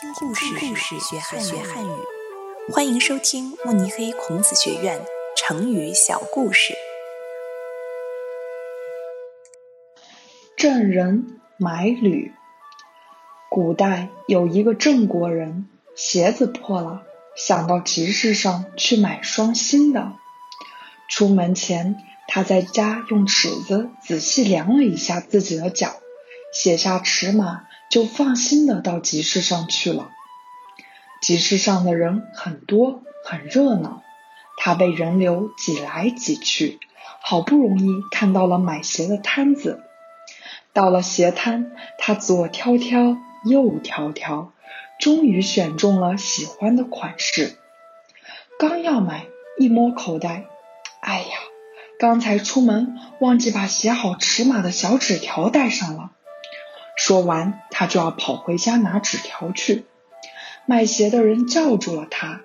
听故事，故事学汉学汉语。欢迎收听慕尼黑孔子学院成语小故事。郑人买履。古代有一个郑国人，鞋子破了，想到集市上去买双新的。出门前，他在家用尺子仔细量了一下自己的脚，写下尺码。就放心的到集市上去了。集市上的人很多，很热闹，他被人流挤来挤去，好不容易看到了买鞋的摊子。到了鞋摊，他左挑挑，右挑挑，终于选中了喜欢的款式。刚要买，一摸口袋，哎呀，刚才出门忘记把写好尺码的小纸条带上了。说完，他就要跑回家拿纸条去。卖鞋的人叫住了他：“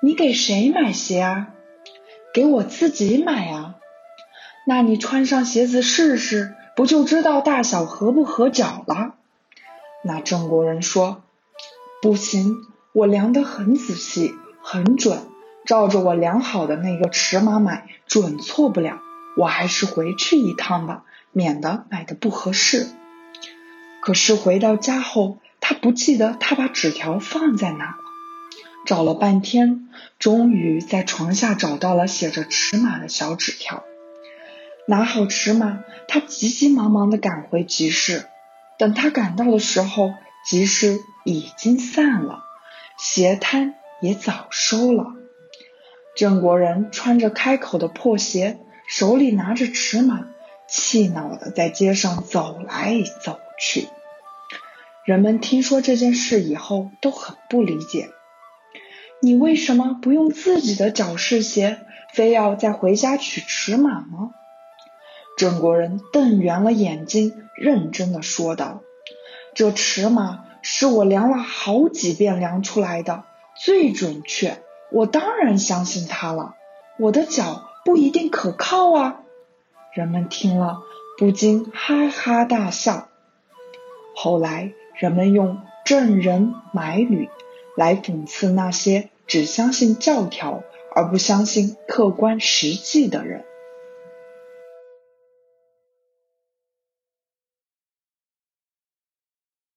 你给谁买鞋啊？给我自己买啊！那你穿上鞋子试试，不就知道大小合不合脚了？”那郑国人说：“不行，我量得很仔细，很准，照着我量好的那个尺码买，准错不了。我还是回去一趟吧，免得买的不合适。”可是回到家后，他不记得他把纸条放在哪了。找了半天，终于在床下找到了写着尺码的小纸条。拿好尺码，他急急忙忙的赶回集市。等他赶到的时候，集市已经散了，鞋摊也早收了。郑国人穿着开口的破鞋，手里拿着尺码。气恼的在街上走来走去，人们听说这件事以后都很不理解。你为什么不用自己的脚试鞋，非要再回家取尺码呢？郑国人瞪圆了眼睛，认真的说道：“这尺码是我量了好几遍量出来的，最准确，我当然相信它了。我的脚不一定可靠啊。”人们听了不禁哈哈大笑。后来，人们用“郑人买履”来讽刺那些只相信教条而不相信客观实际的人。